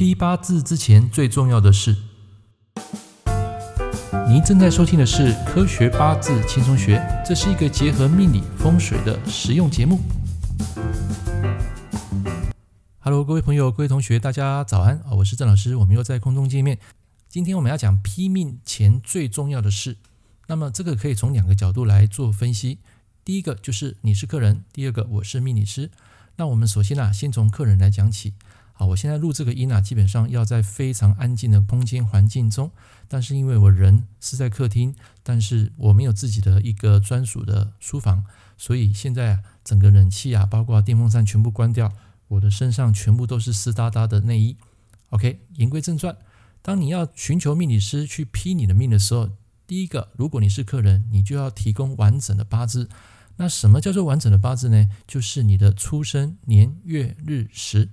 批八字之前最重要的事。您正在收听的是《科学八字轻松学》，这是一个结合命理风水的实用节目。Hello，各位朋友、各位同学，大家早安啊！我是郑老师，我们又在空中见面。今天我们要讲批命前最重要的事。那么这个可以从两个角度来做分析。第一个就是你是客人，第二个我是命理师。那我们首先啊，先从客人来讲起。好，我现在录这个音啊，基本上要在非常安静的空间环境中。但是因为我人是在客厅，但是我没有自己的一个专属的书房，所以现在啊，整个冷气啊，包括电风扇全部关掉，我的身上全部都是湿哒哒的内衣。OK，言归正传，当你要寻求命理师去批你的命的时候，第一个，如果你是客人，你就要提供完整的八字。那什么叫做完整的八字呢？就是你的出生年月日时。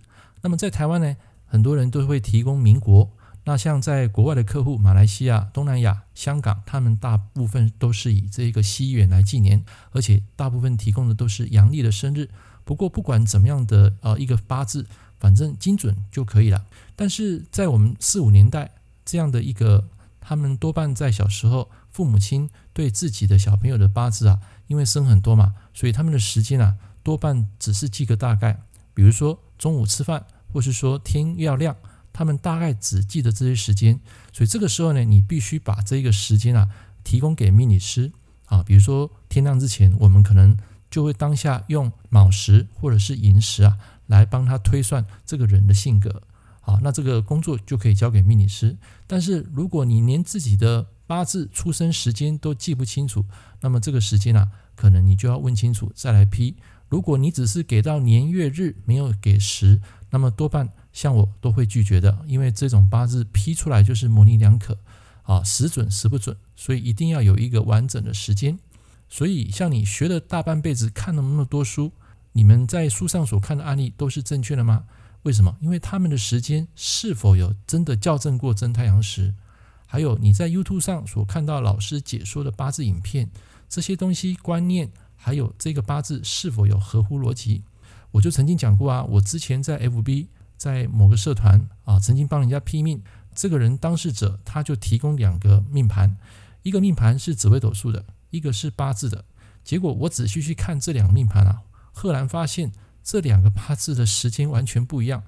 那么在台湾呢，很多人都会提供民国。那像在国外的客户，马来西亚、东南亚、香港，他们大部分都是以这个西元来纪年，而且大部分提供的都是阳历的生日。不过不管怎么样的呃一个八字，反正精准就可以了。但是在我们四五年代这样的一个，他们多半在小时候，父母亲对自己的小朋友的八字啊，因为生很多嘛，所以他们的时间啊，多半只是记个大概，比如说中午吃饭。或是说天要亮，他们大概只记得这些时间，所以这个时候呢，你必须把这个时间啊提供给命理师啊，比如说天亮之前，我们可能就会当下用卯时或者是寅时啊来帮他推算这个人的性格，好，那这个工作就可以交给命理师。但是如果你连自己的八字出生时间都记不清楚，那么这个时间啊，可能你就要问清楚再来批。如果你只是给到年月日，没有给时，那么多半像我都会拒绝的，因为这种八字批出来就是模棱两可啊，时准时不准，所以一定要有一个完整的时间。所以像你学了大半辈子，看了那么多书，你们在书上所看的案例都是正确的吗？为什么？因为他们的时间是否有真的校正过真太阳时？还有你在 YouTube 上所看到老师解说的八字影片，这些东西观念。还有这个八字是否有合乎逻辑？我就曾经讲过啊，我之前在 FB 在某个社团啊，曾经帮人家批命。这个人当事者他就提供两个命盘，一个命盘是紫微斗数的，一个是八字的。结果我仔细去看这两个命盘啊，赫然发现这两个八字的时间完全不一样，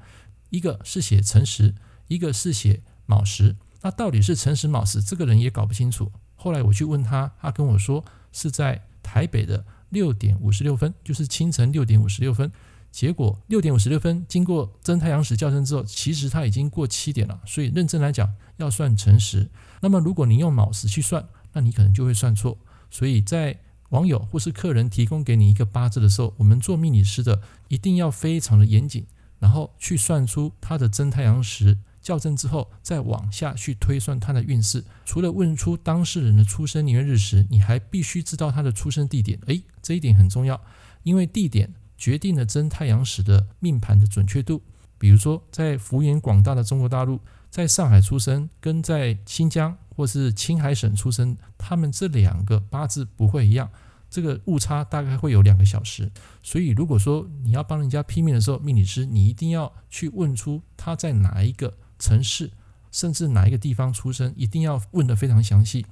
一个是写辰时，一个是写卯时。那到底是辰时卯时，这个人也搞不清楚。后来我去问他，他跟我说是在台北的。六点五十六分，就是清晨六点五十六分。结果六点五十六分，经过真太阳时校正之后，其实它已经过七点了。所以认真来讲，要算辰时。那么如果你用卯时去算，那你可能就会算错。所以在网友或是客人提供给你一个八字的时候，我们做命理师的一定要非常的严谨，然后去算出它的真太阳时。校正之后，再往下去推算他的运势。除了问出当事人的出生年月日时，你还必须知道他的出生地点。诶，这一点很重要，因为地点决定了真太阳时的命盘的准确度。比如说，在幅员广大的中国大陆，在上海出生，跟在新疆或是青海省出生，他们这两个八字不会一样，这个误差大概会有两个小时。所以，如果说你要帮人家批命的时候，命理师你一定要去问出他在哪一个。城市，甚至哪一个地方出生，一定要问得非常详细，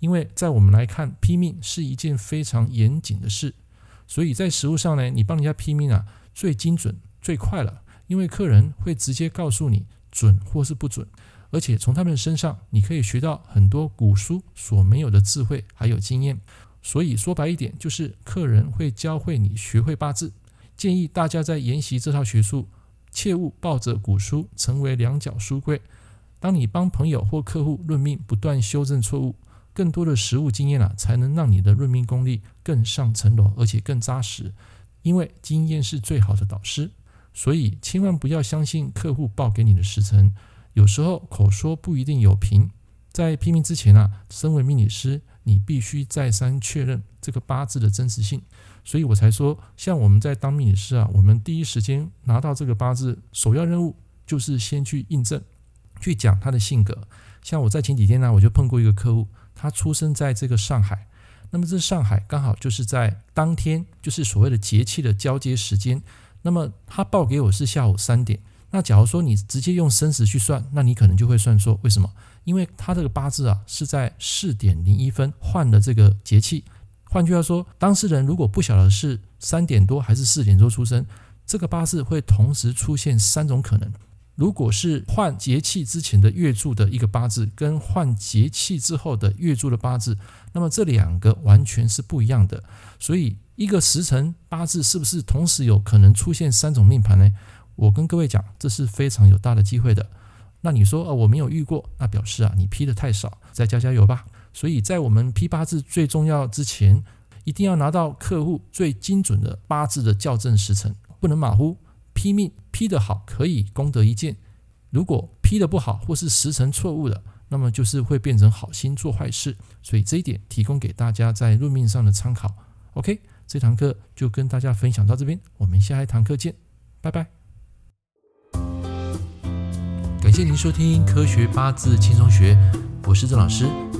因为在我们来看，批命是一件非常严谨的事，所以在实务上呢，你帮人家批命啊，最精准、最快了，因为客人会直接告诉你准或是不准，而且从他们身上你可以学到很多古书所没有的智慧还有经验，所以说白一点，就是客人会教会你学会八字，建议大家在研习这套学术。切勿抱着古书成为两脚书柜。当你帮朋友或客户论命，不断修正错误，更多的实务经验啊，才能让你的论命功力更上层楼，而且更扎实。因为经验是最好的导师，所以千万不要相信客户报给你的时辰。有时候口说不一定有凭。在批命之前啊，身为命理师，你必须再三确认这个八字的真实性。所以我才说，像我们在当命理师啊，我们第一时间拿到这个八字，首要任务就是先去印证，去讲他的性格。像我在前几天呢，我就碰过一个客户，他出生在这个上海，那么这上海刚好就是在当天，就是所谓的节气的交接时间。那么他报给我是下午三点，那假如说你直接用生时去算，那你可能就会算说。为什么？因为他这个八字啊是在四点零一分换了这个节气。换句话说，当事人如果不晓得是三点多还是四点多出生，这个八字会同时出现三种可能。如果是换节气之前的月柱的一个八字，跟换节气之后的月柱的八字，那么这两个完全是不一样的。所以，一个时辰八字是不是同时有可能出现三种命盘呢？我跟各位讲，这是非常有大的机会的。那你说，呃，我没有遇过，那表示啊，你批的太少，再加加油吧。所以在我们批八字最重要之前，一定要拿到客户最精准的八字的校正时辰，不能马虎。批命批得好，可以功德一件；如果批得不好，或是时辰错误的，那么就是会变成好心做坏事。所以这一点提供给大家在论命上的参考。OK，这堂课就跟大家分享到这边，我们下一堂课见，拜拜。感谢您收听《科学八字轻松学》，我是郑老师。